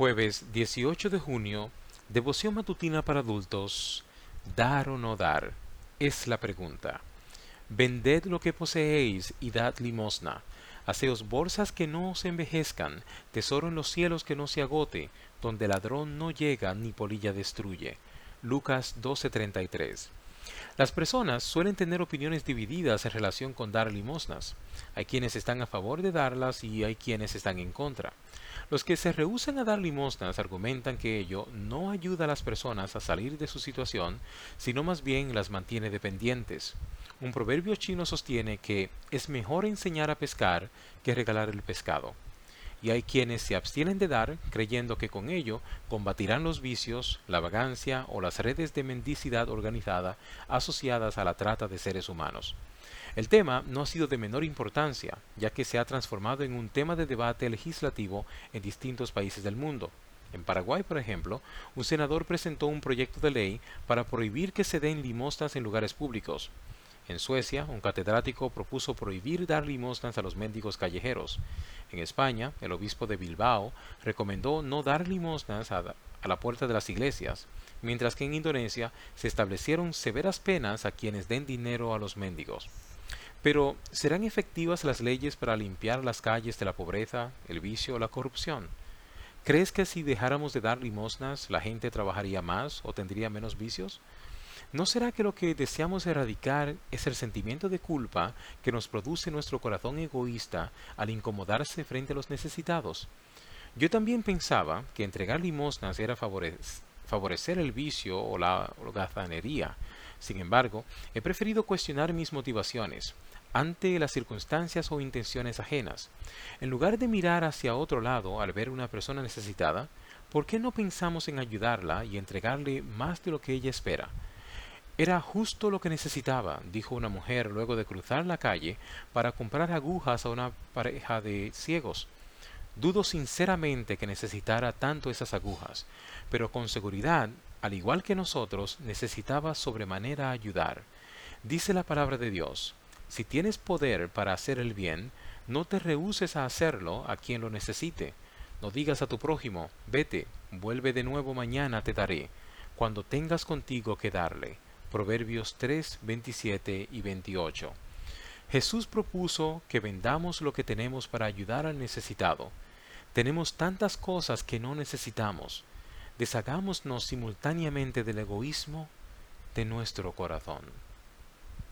Jueves 18 de junio, devoción matutina para adultos. ¿Dar o no dar? Es la pregunta. Vended lo que poseéis y dad limosna. Haceos bolsas que no se envejezcan, tesoro en los cielos que no se agote, donde ladrón no llega ni polilla destruye. Lucas 12:33 las personas suelen tener opiniones divididas en relación con dar limosnas. Hay quienes están a favor de darlas y hay quienes están en contra. Los que se rehúsan a dar limosnas argumentan que ello no ayuda a las personas a salir de su situación, sino más bien las mantiene dependientes. Un proverbio chino sostiene que es mejor enseñar a pescar que regalar el pescado y hay quienes se abstienen de dar creyendo que con ello combatirán los vicios, la vagancia o las redes de mendicidad organizada asociadas a la trata de seres humanos. El tema no ha sido de menor importancia, ya que se ha transformado en un tema de debate legislativo en distintos países del mundo. En Paraguay, por ejemplo, un senador presentó un proyecto de ley para prohibir que se den limosnas en lugares públicos. En Suecia, un catedrático propuso prohibir dar limosnas a los mendigos callejeros. En España, el obispo de Bilbao recomendó no dar limosnas a, la puerta de las iglesias, mientras que en Indonesia se establecieron severas penas a quienes den dinero a los mendigos. Pero, ¿serán efectivas las leyes para limpiar las calles de la pobreza, el vicio o la corrupción? ¿Crees que si dejáramos de dar limosnas la gente trabajaría más o tendría menos vicios? ¿No será que lo que deseamos erradicar es el sentimiento de culpa que nos produce nuestro corazón egoísta al incomodarse frente a los necesitados? Yo también pensaba que entregar limosnas era favorecer el vicio o la holgazanería. Sin embargo, he preferido cuestionar mis motivaciones ante las circunstancias o intenciones ajenas. En lugar de mirar hacia otro lado al ver una persona necesitada, ¿por qué no pensamos en ayudarla y entregarle más de lo que ella espera? Era justo lo que necesitaba, dijo una mujer luego de cruzar la calle para comprar agujas a una pareja de ciegos. Dudo sinceramente que necesitara tanto esas agujas, pero con seguridad, al igual que nosotros, necesitaba sobremanera ayudar. Dice la palabra de Dios, si tienes poder para hacer el bien, no te rehuses a hacerlo a quien lo necesite. No digas a tu prójimo, vete, vuelve de nuevo mañana te daré, cuando tengas contigo que darle Proverbios 3, 27 y 28. Jesús propuso que vendamos lo que tenemos para ayudar al necesitado. Tenemos tantas cosas que no necesitamos. Deshagámonos simultáneamente del egoísmo de nuestro corazón.